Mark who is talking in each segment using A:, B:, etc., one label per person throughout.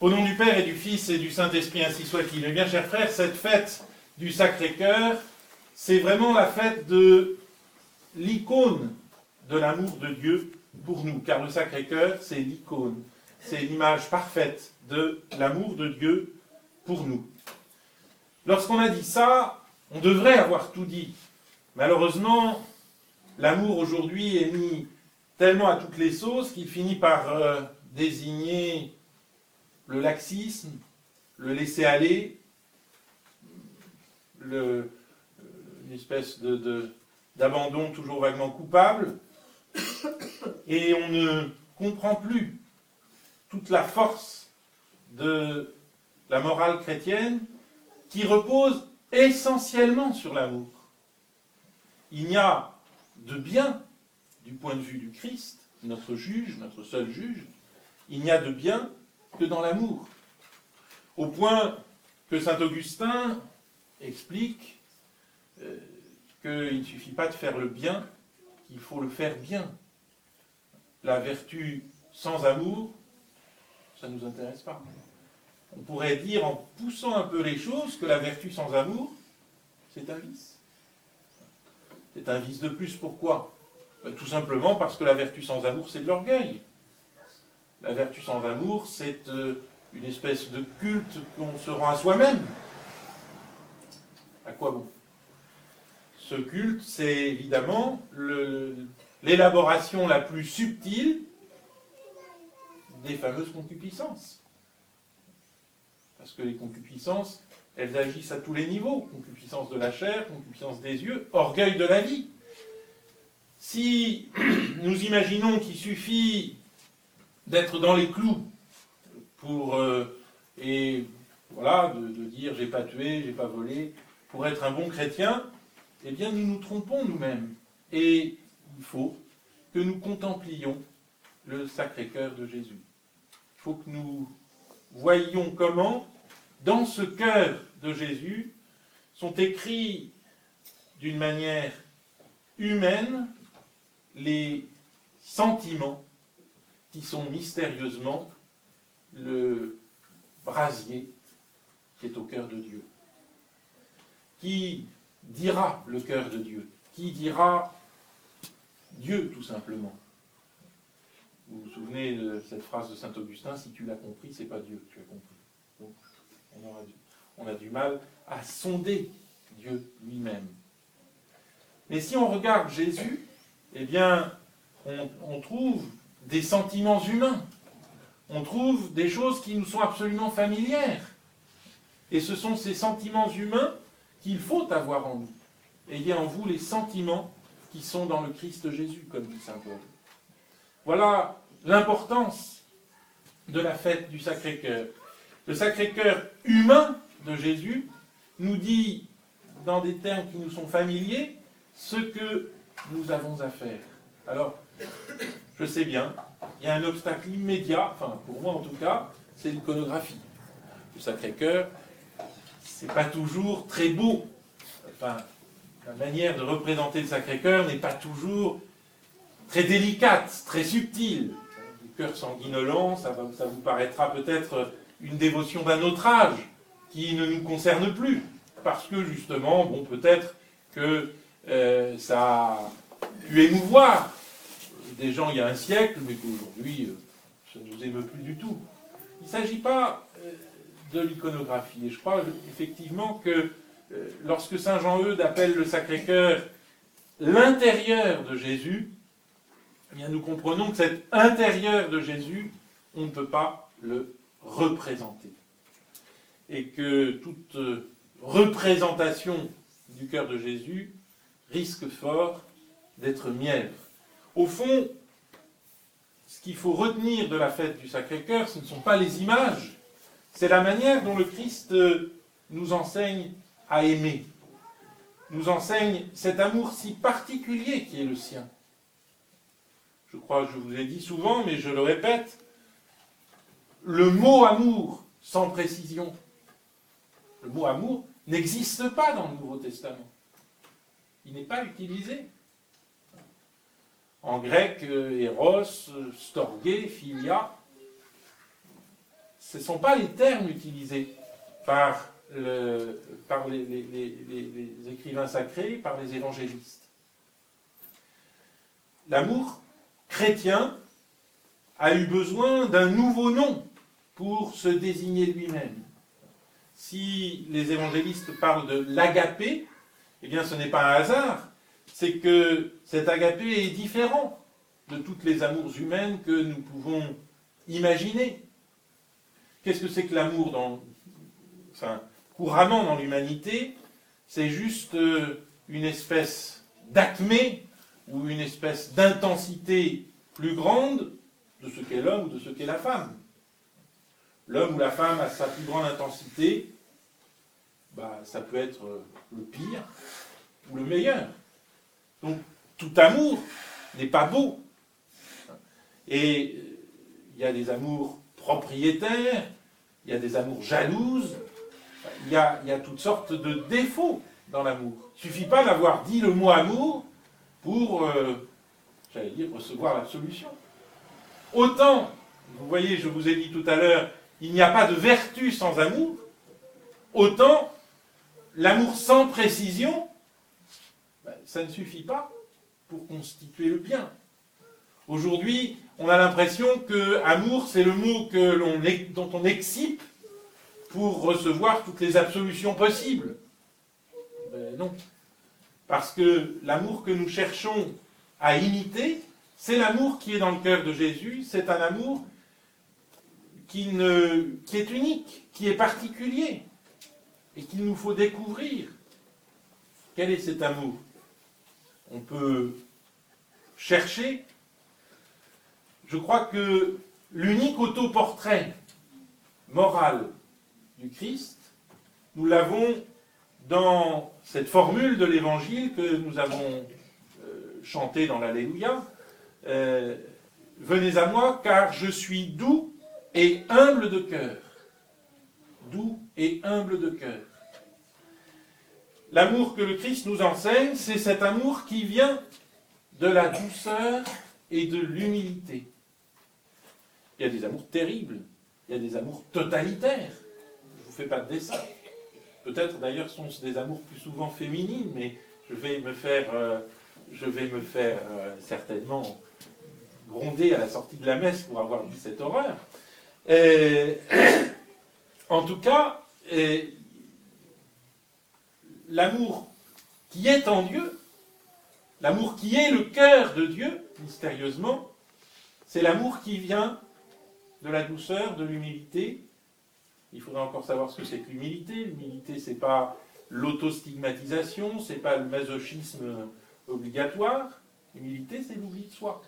A: Au nom du Père et du Fils et du Saint-Esprit, ainsi soit-il. Eh bien, chers frères, cette fête du Sacré-Cœur, c'est vraiment la fête de l'icône de l'amour de Dieu pour nous, car le Sacré-Cœur, c'est l'icône, c'est l'image parfaite de l'amour de Dieu pour nous. Lorsqu'on a dit ça, on devrait avoir tout dit. Malheureusement, l'amour aujourd'hui est mis tellement à toutes les sauces qu'il finit par euh, désigner le laxisme, le laisser-aller, une espèce d'abandon toujours vaguement coupable, et on ne comprend plus toute la force de la morale chrétienne qui repose essentiellement sur l'amour. Il n'y a de bien, du point de vue du Christ, notre juge, notre seul juge, il n'y a de bien que dans l'amour. Au point que saint Augustin explique euh, qu'il ne suffit pas de faire le bien, qu'il faut le faire bien. La vertu sans amour, ça ne nous intéresse pas. On pourrait dire, en poussant un peu les choses, que la vertu sans amour, c'est un vice. C'est un vice de plus. Pourquoi? Ben, Tout simplement parce que la vertu sans amour, c'est de l'orgueil. La vertu sans amour, c'est euh, une espèce de culte qu'on se rend à soi-même. À quoi bon? Ce culte, c'est évidemment l'élaboration la plus subtile des fameuses concupiscences. Parce que les concupiscences, elles agissent à tous les niveaux. Concupiscence de la chair, concupiscence des yeux, orgueil de la vie. Si nous imaginons qu'il suffit d'être dans les clous pour euh, et voilà de, dire j'ai pas tué, j'ai pas volé pour être un bon chrétien, eh bien nous nous trompons nous-mêmes. Et il faut que nous contemplions le Sacré-Cœur de Jésus. Il faut que nous voyions comment, dans ce cœur de Jésus, sont écrits d'une manière humaine les sentiments qui sont mystérieusement le brasier qui est au cœur de Dieu. Qui dira le cœur de Dieu? Qui dira Dieu tout simplement? Vous vous souvenez de cette phrase de Saint Augustin Si tu l'as compris, c'est pas Dieu que tu as compris. On, a du mal à sonder Dieu lui-même. Mais si on regarde Jésus, eh bien, on trouve des sentiments humains. On trouve des choses qui nous sont absolument familières. Et ce sont ces sentiments humains qu'il faut avoir en nous. Ayez en vous les sentiments qui sont dans le Christ Jésus, comme dit Saint Paul. Voilà l'importance de la fête du Sacré-Cœur. Le Sacré-Cœur humain de Jésus nous dit, dans des termes qui nous sont familiers, ce que nous avons à faire. Alors, je sais bien, il y a un obstacle immédiat, enfin pour moi en tout cas, c'est l'iconographie. Le Sacré-Cœur, c'est pas toujours très beau. La manière de représenter le Sacré-Cœur n'est pas toujours très délicate, très subtile. Le cœur sanguinolent, ça, ça vous paraîtra peut-être une dévotion d'un autre âge qui ne nous concerne plus. Parce que justement, bon, peut-être que euh, ça a pu émouvoir des gens il y a un siècle, mais qu'aujourd'hui, euh, ça ne nous émeut plus du tout. Il ne s'agit pas euh, de l'iconographie. Et je crois effectivement que euh, lorsque Saint Jean-Eudes appelle le Sacré-Cœur l'intérieur de Jésus, eh nous comprenons que cet intérieur de Jésus, on ne peut pas le représenter. Et que toute représentation du cœur de Jésus risque fort d'être mièvre. Au fond, ce qu'il faut retenir de la fête du Sacré-Cœur, ce ne sont pas les images, c'est la manière dont le Christ euh, nous enseigne à aimer, nous enseigne cet amour si particulier qui est le sien. Je crois que je vous ai dit souvent, mais je le répète, le mot amour sans précision, le mot amour n'existe pas dans le Nouveau Testament. Il n'est pas utilisé. En grec, euh, eros, storgé, philia, ce ne sont pas les termes utilisés par, par les, les écrivains sacrés, par les évangélistes. L'amour chrétien a eu besoin d'un nouveau nom pour se désigner lui-même. Si les évangélistes parlent de l'agapé, eh bien ce n'est pas un hasard, c'est que cet agapé est différent de toutes les amours humaines que nous pouvons imaginer. Qu'est-ce que c'est que l'amour couramment dans l'humanité? C'est juste euh, une espèce d'acmé ou une espèce d'intensité plus grande de ce qu'est l'homme ou de ce qu'est la femme. L'homme ou la femme a sa plus grande intensité, bah, ça peut être euh, le pire ou le meilleur. Donc tout amour n'est pas beau. Et euh, il y a des amours propriétaires, il y a des amours jalouses, il y a, toutes sortes de défauts dans l'amour. Il ne suffit pas d'avoir dit le mot amour pour, euh, j'allais dire, recevoir l'absolution. Autant, vous voyez, je vous ai dit tout à l'heure, il n'y a pas de vertu sans amour, autant l'amour sans précision, ça ne suffit pas pour constituer le bien. Aujourd'hui, on a l'impression que amour, c'est le mot que dont on excipe pour recevoir toutes les absolutions possibles. Ben non. Parce que l'amour que nous cherchons à imiter, c'est l'amour qui est dans le cœur de Jésus, c'est un amour qui, ne, qui est unique, qui est particulier, et qu'il nous faut découvrir. Quel est cet amour? On peut chercher. Je crois que l'unique autoportrait moral du Christ, nous l'avons dans cette formule de l'évangile que nous avons euh, chantée dans l'Alléluia. Euh, venez à moi car je suis doux et humble de cœur. Doux et humble de cœur. L'amour que le Christ nous enseigne, c'est cet amour qui vient de la douceur et de l'humilité. Il y a des amours terribles, il y a des amours totalitaires. Je ne vous fais pas de dessin. Peut-être d'ailleurs sont-ce des amours plus souvent féminines, mais je vais me faire, euh, euh, certainement gronder à la sortie de la messe pour avoir dit cette horreur. en tout cas, l'amour qui est en Dieu, l'amour qui est le cœur de Dieu, mystérieusement, c'est l'amour qui vient de la douceur, de l'humilité. Il faudrait encore savoir ce que c'est que l'humilité. L'humilité, c'est pas l'autostigmatisation, c'est pas le masochisme obligatoire. L'humilité, c'est l'oubli de soi.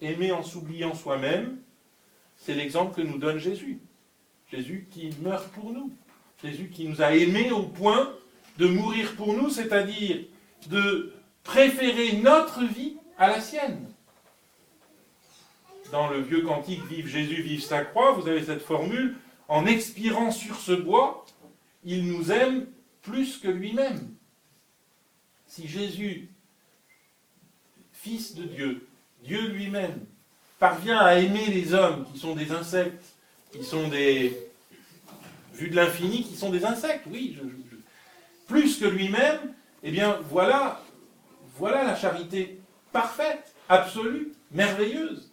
A: Aimer en s'oubliant soi-même, c'est l'exemple que nous donne Jésus. Jésus qui meurt pour nous. Jésus qui nous a aimés au point de mourir pour nous, c'est-à-dire de préférer notre vie à la sienne. Dans le vieux cantique Vive Jésus, vive sa croix, vous avez cette formule, en expirant sur ce bois, il nous aime plus que lui-même. Si Jésus, Fils de Dieu, Dieu lui-même, parvient à aimer les hommes qui sont des insectes, qui sont des, vu de l'infini, qui sont des insectes, oui, plus que lui-même, eh bien voilà, voilà la charité parfaite, absolue, merveilleuse.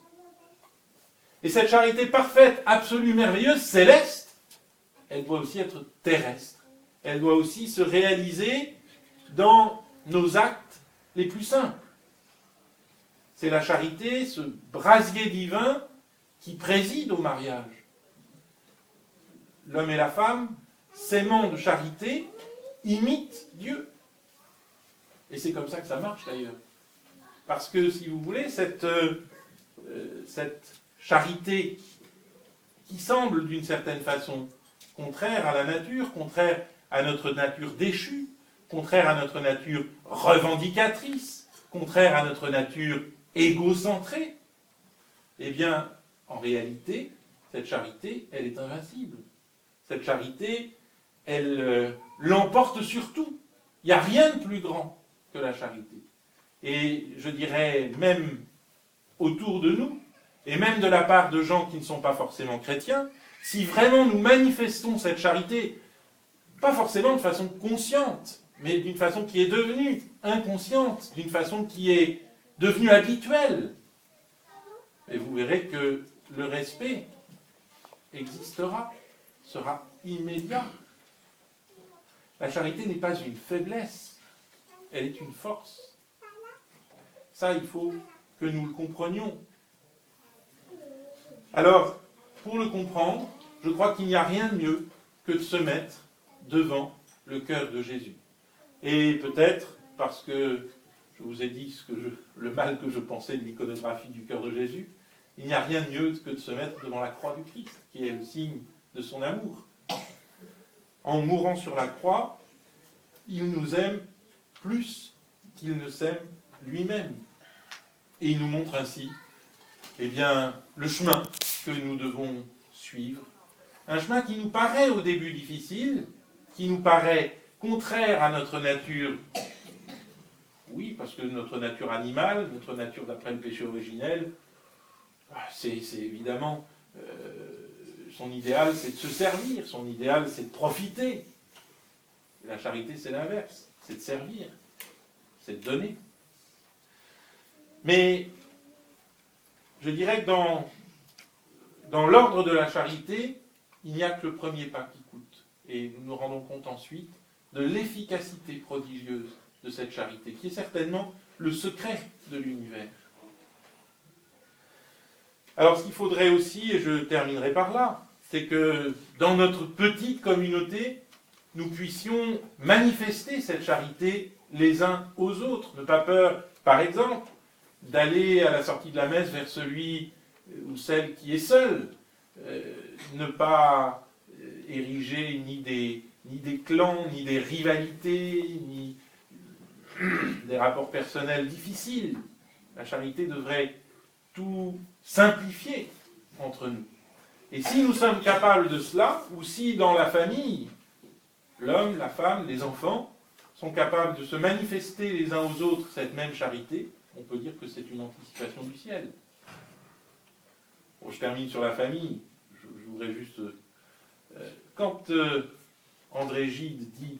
A: Et cette charité parfaite, absolue, merveilleuse, céleste, elle doit aussi être terrestre. Elle doit aussi se réaliser dans nos actes les plus simples. C'est la charité, ce brasier divin qui préside au mariage l'homme et la femme, s'aimant de charité, imitent Dieu. Et c'est comme ça que ça marche d'ailleurs. Parce que, si vous voulez, cette, euh, cette charité qui semble d'une certaine façon contraire à la nature, contraire à notre nature déchue, contraire à notre nature revendicatrice, contraire à notre nature égocentrée, eh bien, en réalité, cette charité, elle est invincible cette charité, elle euh, l'emporte sur tout. Il n'y a rien de plus grand que la charité. Et je dirais même autour de nous, et même de la part de gens qui ne sont pas forcément chrétiens, si vraiment nous manifestons cette charité, pas forcément de façon consciente, mais d'une façon qui est devenue inconsciente, d'une façon qui est devenue habituelle, et vous verrez que le respect existera, sera immédiat. La charité n'est pas une faiblesse, elle est une force. Ça, il faut que nous le comprenions. Alors, pour le comprendre, je crois qu'il n'y a rien de mieux que de se mettre devant le cœur de Jésus. Et peut-être parce que je vous ai dit le mal que je pensais de l'iconographie du cœur de Jésus, il n'y a rien de mieux que de se mettre devant la croix du Christ, qui est le signe de son amour. En mourant sur la croix, il nous aime plus qu'il ne s'aime lui-même. Et il nous montre ainsi eh bien, le chemin que nous devons suivre. Un chemin qui nous paraît au début difficile, qui nous paraît contraire à notre nature. Oui, parce que notre nature animale, notre nature d'après le péché originel, ah, c'est évidemment euh, son idéal, c'est de se servir, son idéal, c'est de profiter. La charité, c'est l'inverse, c'est de servir, c'est de donner. Mais je dirais que dans, l'ordre de la charité, il n'y a que le premier pas qui coûte. Et nous nous rendons compte ensuite de l'efficacité prodigieuse de cette charité, qui est certainement le secret de l'univers. Alors ce qu'il faudrait aussi, et je terminerai par là, c'est que dans notre petite communauté, nous puissions manifester cette charité les uns aux autres. Ne pas peur, par exemple, d'aller à la sortie de la messe vers celui ou celle qui est seul. Euh, ne pas euh, ériger ni des, ni des clans, ni des rivalités, ni des rapports personnels difficiles. La charité devrait tout simplifier entre nous. Et si nous sommes capables de cela, ou si dans la famille, l'homme, la femme, les enfants sont capables de se manifester les uns aux autres cette même charité, on peut dire que c'est une anticipation du ciel. je termine sur la famille. Je, voudrais juste. Euh, quand euh, André Gide dit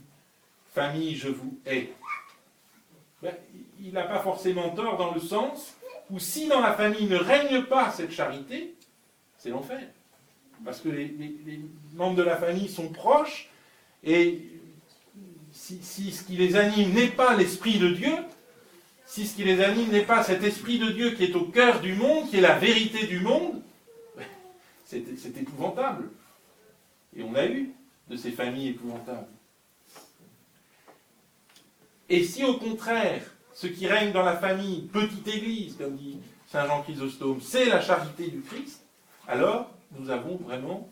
A: Famille, je vous hais, ben, il n'a pas forcément tort dans le sens où si dans la famille ne règne pas cette charité, c'est l'enfer. Parce que les, membres de la famille sont proches et si ce qui les anime n'est pas l'Esprit de Dieu, si ce qui les anime n'est pas cet esprit de Dieu qui est au cœur du monde, qui est la vérité du monde, c'est épouvantable. Et on a eu de ces familles épouvantables. Et si au contraire, ce qui règne dans la famille, petite église, comme dit Saint Jean Chrysostome, c'est la charité du Christ, alors nous avons vraiment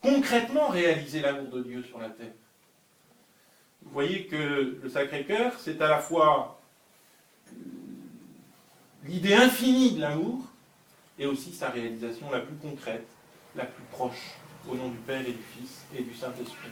A: concrètement réalisé l'amour de Dieu sur la terre. Vous voyez que le Sacré-Cœur, c'est à la fois l'idée infinie de l'amour et aussi sa réalisation la plus concrète, la plus proche, au nom du Père et du Fils et du Saint-Esprit,